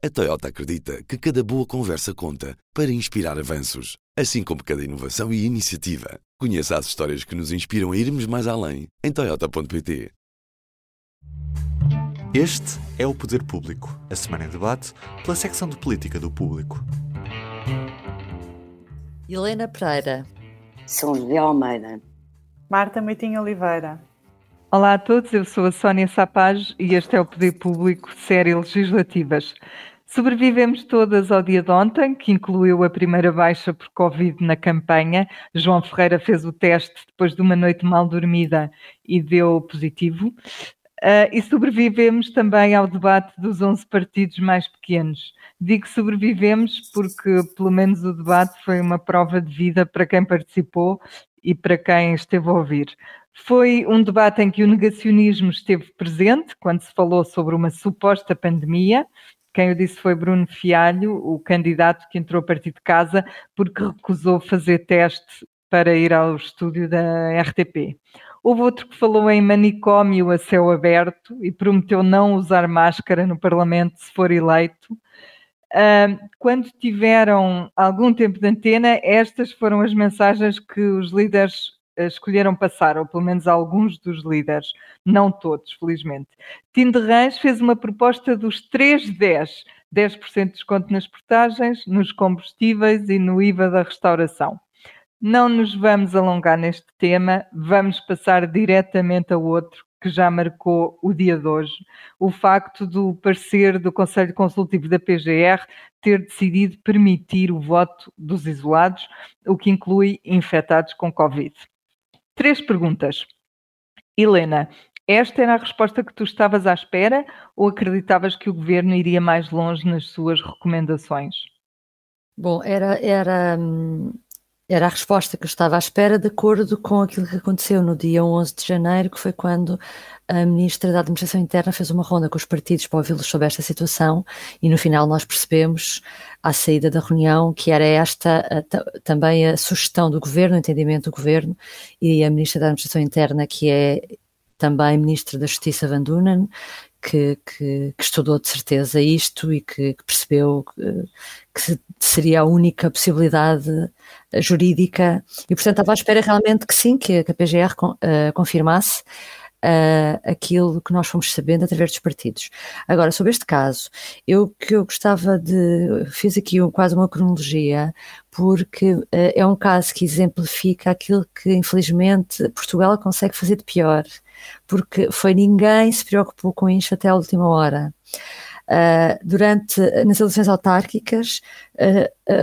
A Toyota acredita que cada boa conversa conta para inspirar avanços, assim como cada inovação e iniciativa. Conheça as histórias que nos inspiram a irmos mais além em Toyota.pt. Este é o Poder Público, a semana em debate pela secção de política do público. Helena Pereira. São José Almeida. Marta Meitinho Oliveira. Olá a todos, eu sou a Sónia Sapaz e este é o Poder Público Série Legislativas. Sobrevivemos todas ao dia de ontem, que incluiu a primeira baixa por Covid na campanha. João Ferreira fez o teste depois de uma noite mal dormida e deu positivo. Uh, e sobrevivemos também ao debate dos 11 partidos mais pequenos. Digo sobrevivemos porque, pelo menos, o debate foi uma prova de vida para quem participou e para quem esteve a ouvir. Foi um debate em que o negacionismo esteve presente, quando se falou sobre uma suposta pandemia. Quem o disse foi Bruno Fialho, o candidato que entrou a partir de casa porque recusou fazer teste para ir ao estúdio da RTP. Houve outro que falou em manicômio a céu aberto e prometeu não usar máscara no Parlamento se for eleito. quando tiveram algum tempo de antena, estas foram as mensagens que os líderes escolheram passar, ou pelo menos alguns dos líderes, não todos, felizmente. Tim de Rãs fez uma proposta dos 3-10, 10% de desconto nas portagens, nos combustíveis e no IVA da restauração. Não nos vamos alongar neste tema, vamos passar diretamente a outro que já marcou o dia de hoje, o facto do parecer do Conselho Consultivo da PGR ter decidido permitir o voto dos isolados, o que inclui infectados com Covid. Três perguntas. Helena, esta era a resposta que tu estavas à espera ou acreditavas que o governo iria mais longe nas suas recomendações? Bom, era, era, era a resposta que eu estava à espera de acordo com aquilo que aconteceu no dia 11 de janeiro, que foi quando a Ministra da Administração Interna fez uma ronda com os partidos para ouvi-los sobre esta situação e no final nós percebemos, à saída da reunião, que era esta a, também a sugestão do Governo, o entendimento do Governo e a Ministra da Administração Interna, que é também Ministra da Justiça Van Dunen, que, que, que, estudou de certeza isto e que, que percebeu que, seria a única possibilidade jurídica. E, portanto, estava à espera realmente que sim, que, a PGR uh, confirmasse uh, aquilo que nós fomos sabendo através dos partidos. Agora, sobre este caso, eu que eu gostava de. fiz aqui um, quase uma cronologia, porque uh, é um caso que exemplifica aquilo que, infelizmente, Portugal consegue fazer de pior, porque foi ninguém se preocupou com isto até a última hora. Uh, durante nas eleições autárquicas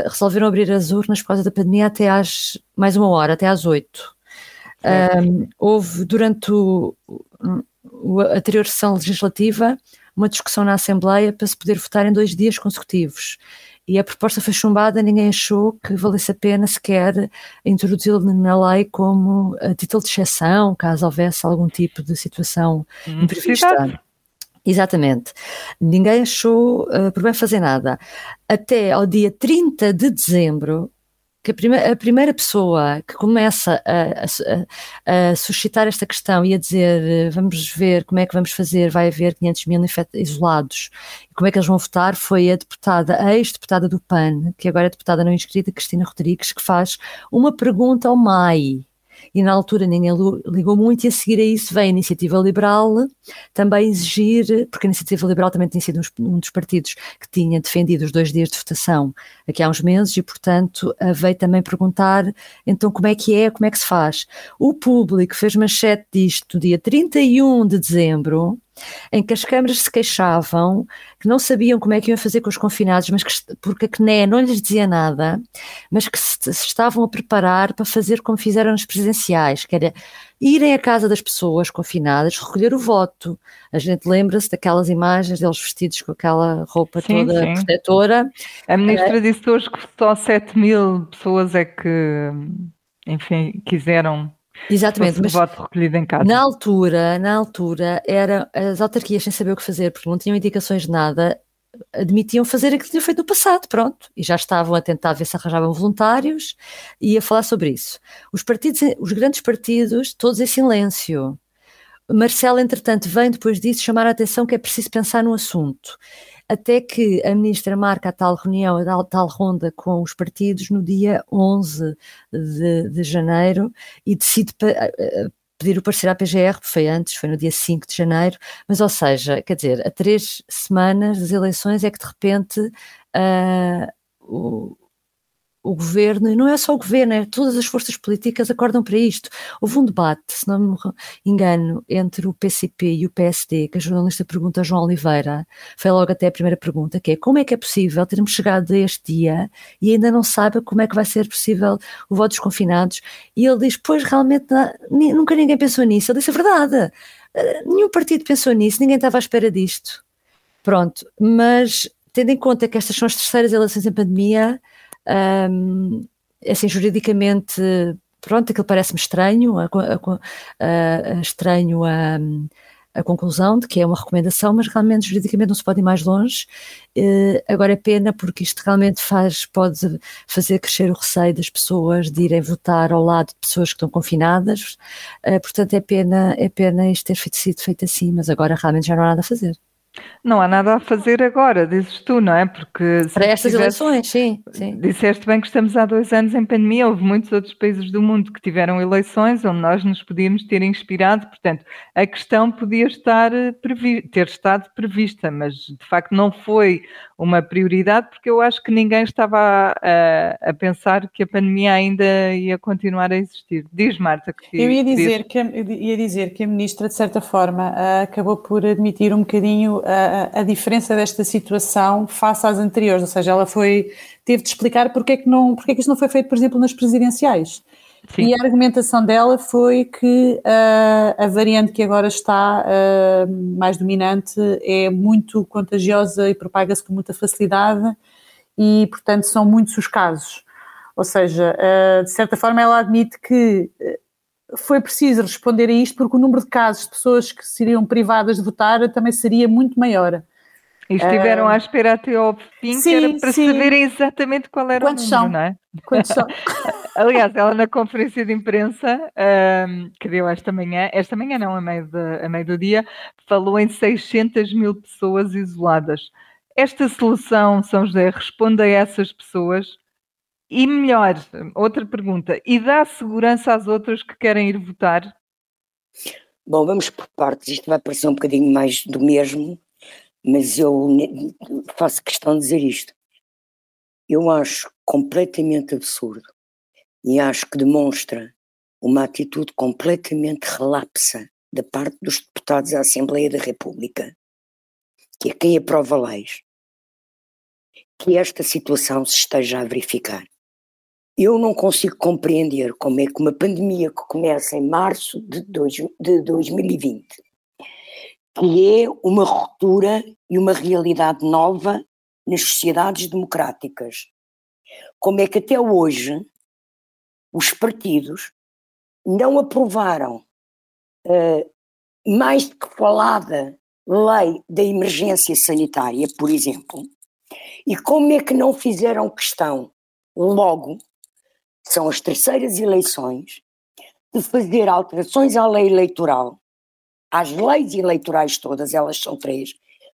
resolveram abrir as urnas por causa da pandemia até às mais uma hora, até às oito. Um, houve durante o, o, a anterior sessão legislativa uma discussão na Assembleia para se poder votar em dois dias consecutivos. E a proposta foi chumbada, ninguém achou que valesse a pena sequer introduzi-la na lei como a título de exceção, caso houvesse algum tipo de situação hum, imprevista. Exatamente. Ninguém achou uh, por bem fazer nada. Até ao dia 30 de dezembro, que a, a primeira pessoa que começa a, a, a, suscitar esta questão e a dizer vamos ver como é que vamos fazer, vai haver 500 mil isolados, como é que eles vão votar, foi a deputada, a ex-deputada do PAN, que agora é deputada não inscrita, Cristina Rodrigues, que faz uma pergunta ao MAI, e na altura ninguém ligou muito, e a seguir a isso vem a Iniciativa Liberal também exigir, porque a Iniciativa Liberal também tinha sido um dos partidos que tinha defendido os dois dias de votação aqui há uns meses, e portanto veio também perguntar então como é que é, como é que se faz. O público fez manchete disto no dia 31 de dezembro, em que as câmaras se queixavam que não sabiam como é que iam fazer com os confinados, mas que, porque a CNE não lhes dizia nada, mas que se, se estavam a preparar para fazer como fizeram nos presidenciais, que era irem à casa das pessoas confinadas, recolher o voto. A gente lembra-se daquelas imagens deles vestidos com aquela roupa sim, toda sim. protetora. A ministra é, disse hoje que só 7 mil pessoas é que, enfim, quiseram Exatamente, mas voto recolhido em casa. na altura, na altura, era as autarquias sem saber o que fazer, porque não tinham indicações de nada, admitiam fazer aquilo que tinham feito no passado, pronto, e já estavam a tentar ver se arranjavam voluntários e a falar sobre isso. Os partidos, os grandes partidos, todos em silêncio. Marcelo, entretanto, vem depois disso chamar a atenção que é preciso pensar no assunto. Até que a ministra marca a tal reunião, a tal ronda com os partidos no dia 11 de, de janeiro e decide pedir o parecer à PGR, foi antes, foi no dia 5 de janeiro, mas ou seja, quer dizer, a três semanas das eleições é que de repente uh, o, o governo, e não é só o governo, é todas as forças políticas acordam para isto. Houve um debate, se não me engano, entre o PCP e o PSD, que a jornalista pergunta a João Oliveira, foi logo até a primeira pergunta, que é como é que é possível termos chegado a este dia e ainda não sabe como é que vai ser possível o voto dos confinados? E ele diz, pois realmente nunca ninguém pensou nisso. Ele disse, é verdade, eh, nenhum partido pensou nisso, ninguém estava à espera disto. Pronto, mas tendo em conta que estas são as terceiras eleições em pandemia, um, assim, juridicamente, pronto, aquilo parece-me estranho, a, a, a, estranho a, a conclusão de que é uma recomendação, mas realmente juridicamente não se pode ir mais longe. Uh, agora é pena porque isto realmente faz, pode fazer crescer o receio das pessoas de irem votar ao lado de pessoas que estão confinadas. Uh, portanto, é pena, é pena isto ter sido feito assim, mas agora realmente já não há nada a fazer. Não há nada a fazer agora, dizes tu, não é? Porque para estas tivesse, eleições, sim, sim. Disseste bem que estamos há dois anos em pandemia, houve muitos outros países do mundo que tiveram eleições onde nós nos podíamos ter inspirado, portanto, a questão podia estar eh, ter estado prevista, mas de facto não foi uma prioridade, porque eu acho que ninguém estava a, a, pensar que a pandemia ainda ia continuar a existir. Diz, Marta, que. Eu ia dizer, que, ia dizer que a ministra, de certa forma, acabou por admitir um bocadinho a, a diferença desta situação face às anteriores, ou seja, ela foi, teve de explicar porque é que, não, porque é que isto não foi feito, por exemplo, nas presidenciais. Sim. E a argumentação dela foi que uh, a variante que agora está uh, mais dominante é muito contagiosa e propaga-se com muita facilidade e, portanto, são muitos os casos. Ou seja, uh, de certa forma, ela admite que foi preciso responder a isto porque o número de casos de pessoas que seriam privadas de votar também seria muito maior. E estiveram uh, à espera até ao fim, sim, que era para sim. saberem exatamente qual era Quantos o número, são? não é? Quantos são? Aliás, ela na conferência de imprensa um, que deu esta manhã, esta manhã não, a meio, de, a meio do dia, falou em 600 mil pessoas isoladas. Esta solução, São José, responde a essas pessoas? E melhor, outra pergunta, e dá segurança às outras que querem ir votar? Bom, vamos por partes, isto vai parecer um bocadinho mais do mesmo, mas eu faço questão de dizer isto. Eu acho completamente absurdo e acho que demonstra uma atitude completamente relapsa da parte dos deputados da Assembleia da República, que é quem aprova leis, que esta situação se esteja a verificar. Eu não consigo compreender como é que uma pandemia que começa em março de, dois, de 2020 que é uma ruptura e uma realidade nova nas sociedades democráticas. Como é que até hoje os partidos não aprovaram uh, mais do que falada lei da emergência sanitária, por exemplo, e como é que não fizeram questão, logo, são as terceiras eleições, de fazer alterações à lei eleitoral às leis eleitorais todas, elas são três,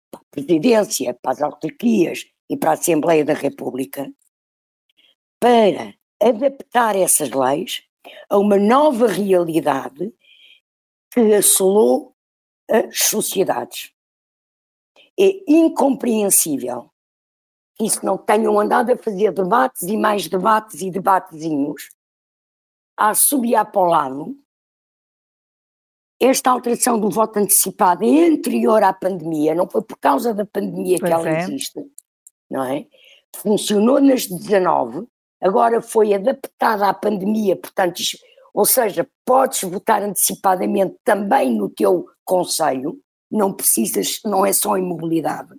para a presidência, para as autarquias e para a Assembleia da República, para adaptar essas leis a uma nova realidade que assolou as sociedades. É incompreensível que isso não tenham andado a fazer debates e mais debates e debatezinhos, a subir para o lado, esta alteração do voto antecipado é anterior à pandemia, não foi por causa da pandemia pois que ela é. existe, não é? Funcionou nas 19, agora foi adaptada à pandemia, portanto, ou seja, podes votar antecipadamente também no teu conselho, não precisas, não é só imobilidade.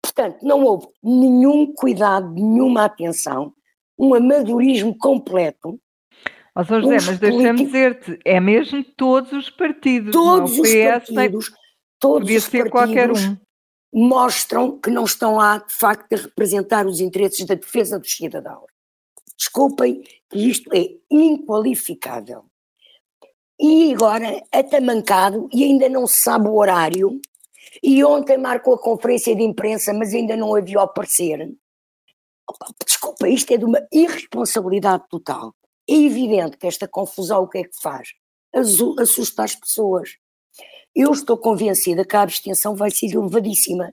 Portanto, não houve nenhum cuidado, nenhuma atenção, um amadorismo completo Ó São José, mas deixa-me dizer-te, é mesmo todos os partidos, todos não, os partidos, todos podia os ser qualquer um. mostram que não estão lá, de facto, a representar os interesses da defesa dos cidadãos. Desculpem que isto é inqualificável. e agora atamancado e ainda não se sabe o horário. E ontem marcou a conferência de imprensa, mas ainda não havia aparecer. Desculpa, isto é de uma irresponsabilidade total. É evidente que esta confusão o que é que faz? Assusta as pessoas. Eu estou convencida que a abstenção vai ser elevadíssima.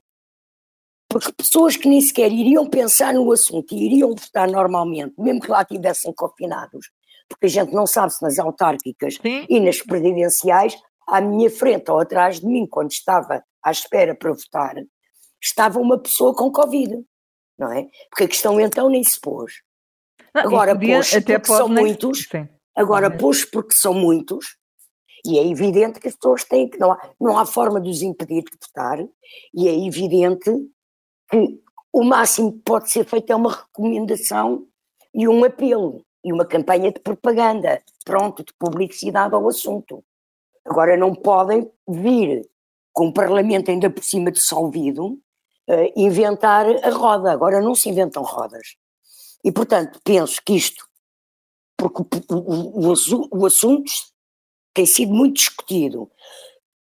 Porque pessoas que nem sequer iriam pensar no assunto e iriam votar normalmente, mesmo que lá estivessem confinados, porque a gente não sabe se nas autárquicas Sim. e nas presidenciais, à minha frente ou atrás de mim, quando estava à espera para votar, estava uma pessoa com Covid, não é? Porque a questão então nem se pôs. Não, agora pôs porque são muitos, Sim. agora pôs porque são muitos, e é evidente que as pessoas têm que, não há, não há forma de os impedir de votar, e é evidente que o máximo que pode ser feito é uma recomendação e um apelo e uma campanha de propaganda, pronto, de publicidade ao assunto. Agora não podem vir com o Parlamento ainda por cima dissolvido uh, inventar a roda. Agora não se inventam rodas. E portanto penso que isto, porque o, o, o, assunto tem sido muito discutido,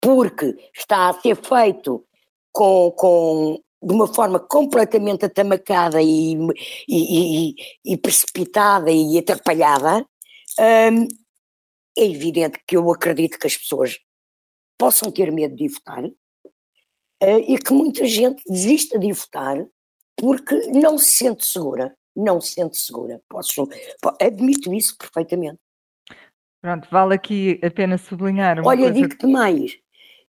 porque está a ser feito com, com de uma forma completamente atamacada e, e, e, e precipitada e atrapalhada, hum, é evidente que eu acredito que as pessoas possam ter medo de votar uh, e que muita gente desista de votar porque não se sente segura, não se sente segura. Posso, admito isso perfeitamente. Pronto, vale aqui apenas sublinhar uma Olha, digo-te mais,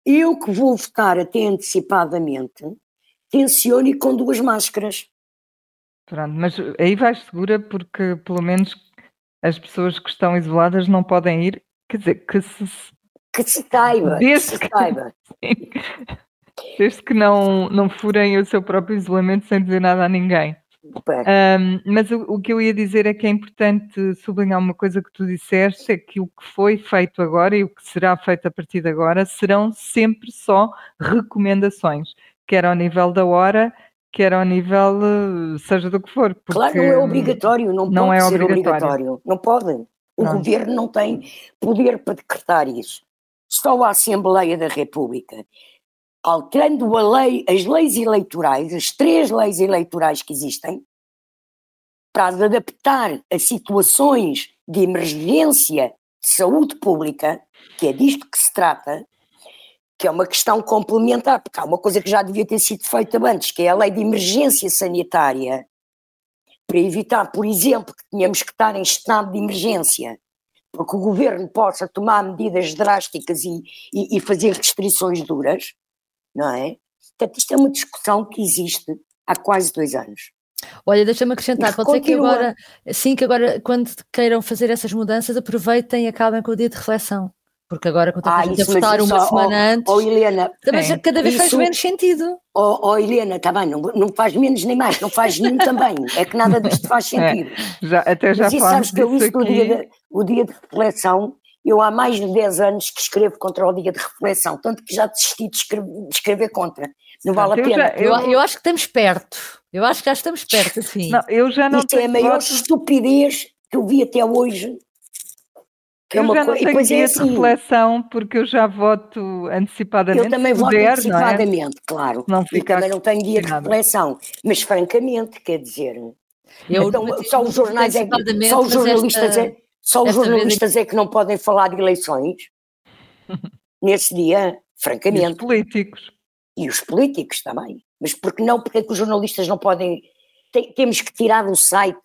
eu que vou votar até antecipadamente, tencione com duas máscaras. Pronto, mas aí vais segura porque pelo menos as pessoas que estão isoladas não podem ir, quer dizer, que se... Que se saiba, desde que se saiba. Desde que não, não furem o seu próprio isolamento sem dizer nada a ninguém. Um, mas o, o, que eu ia dizer é que é importante sublinhar uma coisa que tu disseste, é que o que foi feito agora e o que será feito a partir de agora serão sempre só recomendações quer ao nível da hora, quer ao nível eh, seja do que for. Claro, não é obrigatório, não, não pode é ser obrigatório. obrigatório. Não pode. O não. governo não tem poder para decretar isso. Só a Assembleia da República, alterando a lei, as leis eleitorais, as três leis eleitorais que existem, para as adaptar a situações de emergência de saúde pública, que é disto que se trata, que é uma questão complementar, porque há uma coisa que já devia ter sido feita antes, que é a lei de emergência sanitária, para evitar, por exemplo, que tenhamos que estar em estado de emergência, porque o governo possa tomar medidas drásticas e, e, e fazer restrições duras, não é? Portanto, isto é uma discussão que existe há quase dois anos. Olha, deixa-me acrescentar, pode continua. ser que agora, sim, que agora, quando queiram fazer essas mudanças, aproveitem e acabem com o dia de reflexão. Porque agora, quando ah, a votar uma só, semana oh, antes, oh, Helena, também é. cada vez isso, faz menos sentido. Oh, oh Helena, está bem, não, não faz menos nem mais, não faz nenhum também. É que nada disto faz é, sentido. É, já, até já Mas isso, sabes que eu isso do dia de, o dia de reflexão, eu há mais de 10 anos que escrevo contra o dia de reflexão, tanto que já desisti de escrever, de escrever contra. Não vale a pena. Já, eu, eu, acho que estamos perto. Eu acho que já estamos perto, assim. Não, eu já não Isto é a maior voto... estupidez que eu vi até hoje é eu já não tenho dia é assim, de reflexão porque eu já voto antecipadamente. Eu também voto puder, antecipadamente, é? claro. Não e também não tenho dia de reflexão. Mas francamente, quer dizer, eu então, só os jornais é só os jornalistas esta, é, só os jornalistas é que não podem falar de eleições nesse dia, francamente. E os políticos. E os políticos também. Mas porque não? Porque é que os jornalistas não podem. Tem, temos que tirar do site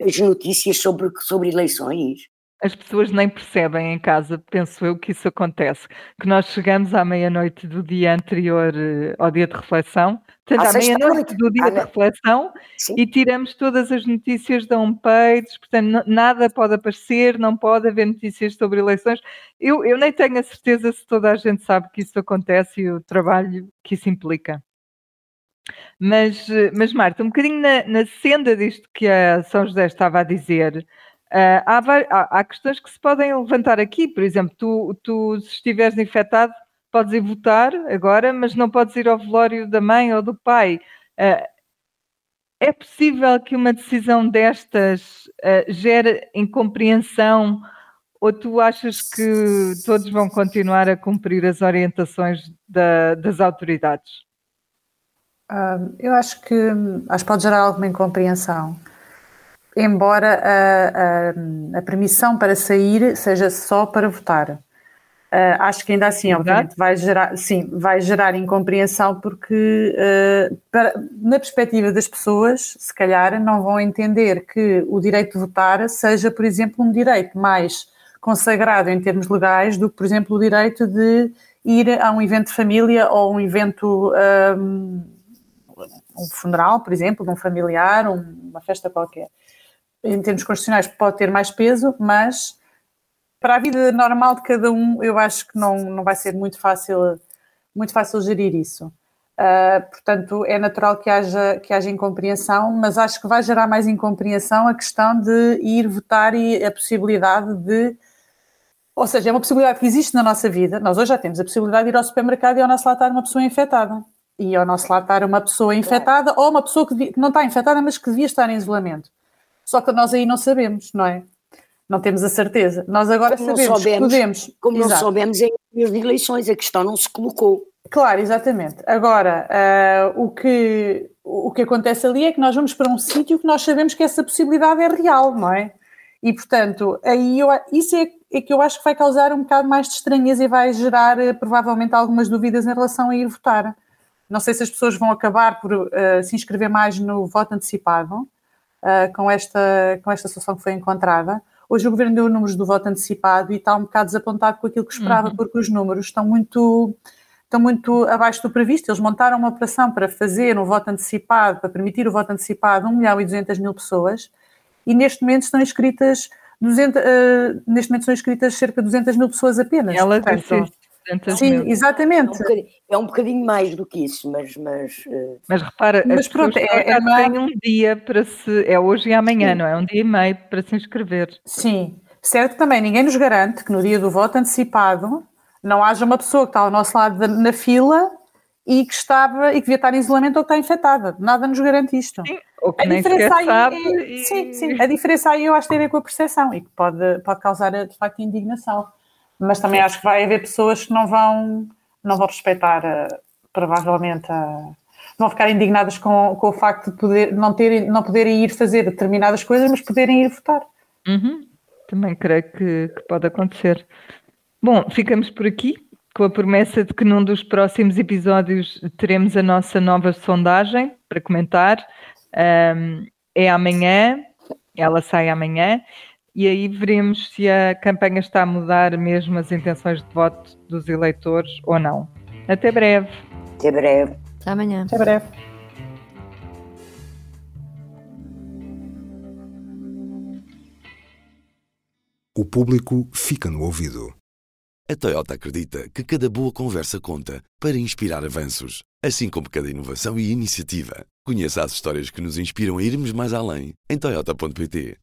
as notícias sobre, sobre eleições as pessoas nem percebem em casa, penso eu, que isso acontece. Que nós chegamos à meia-noite do dia anterior uh, ao dia de reflexão, portanto, à meia-noite do dia de reflexão, Sim. e tiramos todas as notícias da homepage, portanto, nada pode aparecer, não pode haver notícias sobre eleições. Eu, eu nem tenho a certeza se toda a gente sabe que isso acontece e o trabalho que isso implica. Mas, eh, mas Marta, um bocadinho na, na senda disto que a São José estava a dizer, Uh, há, há, há, questões que se podem levantar aqui, por exemplo, tu, tu se estiveres infectado, podes ir votar agora, mas não podes ir ao velório da mãe ou do pai. Uh, é possível que uma decisão destas uh, gere incompreensão Ou tu achas que todos vão continuar a cumprir as orientações da, das autoridades? Uh, eu acho que acho que pode gerar alguma incompreensão. Embora a, a, a permissão para sair seja só para votar. Uh, acho que ainda assim, obviamente, vai gerar, sim, vai gerar incompreensão porque, uh, para, na perspectiva das pessoas, se calhar não vão entender que o direito de votar seja, por exemplo, um direito mais consagrado em termos legais do que, por exemplo, o direito de ir a um evento de família ou um evento, um, um funeral, por exemplo, de um familiar, um, uma festa qualquer. Em termos constitucionais pode ter mais peso, mas para a vida normal de cada um, eu acho que não, não vai ser muito fácil, muito fácil gerir isso. Uh, portanto, é natural que haja, que haja incompreensão, mas acho que vai gerar mais incompreensão a questão de ir votar e a possibilidade de. Ou seja, é uma possibilidade que existe na nossa vida. Nós hoje já temos a possibilidade de ir ao supermercado e ao nosso lado estar uma pessoa infectada. E ao nosso lado estar uma pessoa infectada ou uma pessoa que, devia, que não está infectada, mas que devia estar em isolamento. Só que nós aí não sabemos, não é? não temos a certeza. Nós agora como sabemos soubemos, podemos. Como Exato. não soubemos em as eleições, a questão não se colocou. Claro, exatamente. Agora, uh, o, que, o que acontece ali é que nós vamos para um sítio que nós sabemos que essa possibilidade é real, não é? E, portanto, aí eu, isso é, é, que eu acho que vai causar um bocado mais de estranheza e vai gerar uh, provavelmente algumas dúvidas em relação a ir votar. Não sei se as pessoas vão acabar por uh, se inscrever mais no voto antecipado com, esta, com esta solução que foi encontrada Hoje o governo deu números do voto antecipado e está um bocado desapontado com aquilo que esperava, uhum. porque os números estão muito, estão muito abaixo do previsto. Eles montaram uma operação para fazer um voto antecipado, para permitir o voto antecipado a 1 milhão e 200 mil pessoas e neste momento estão inscritas 200, uh, eh, neste momento são inscritas cerca de 200 mil pessoas apenas. Ela Portanto, Sim, mil. exatamente. É um, é um bocadinho mais do que isso, mas. Mas, uh... mas repara, mas pronto, é, é tem um dia para se. É hoje e amanhã, Sim. não é? Um dia e meio para se inscrever. Sim, certo também. Ninguém nos garante que no dia do voto antecipado não haja uma pessoa que está ao nosso lado na fila e que estava e que devia estar em isolamento ou que está infectada. Nada nos garante isto. Sim, ou que a nem diferença aí, sabe é, e... sim, sim. A diferença aí eu acho que tem a ver com a percepção e que pode, pode causar de facto indignação mas também acho que vai haver pessoas que não vão, não vão respeitar, uh, provavelmente, uh, vão ficar indignadas com, com o facto de poder, não, terem, não poderem ir fazer determinadas coisas, mas poderem ir votar. Uhum. Também creio que, que pode acontecer. Bom, ficamos por aqui com a promessa de que num dos próximos episódios teremos a nossa nova sondagem para comentar. Um, é amanhã, ela sai amanhã e aí veremos se a campanha está a mudar mesmo as intenções de voto dos eleitores ou não. Até breve. Até breve. Até amanhã. Até breve. O público fica no ouvido. A Toyota acredita que cada boa conversa conta para inspirar avanços, assim como cada inovação e iniciativa. Conheça as histórias que nos inspiram a irmos mais além em Toyota.pt.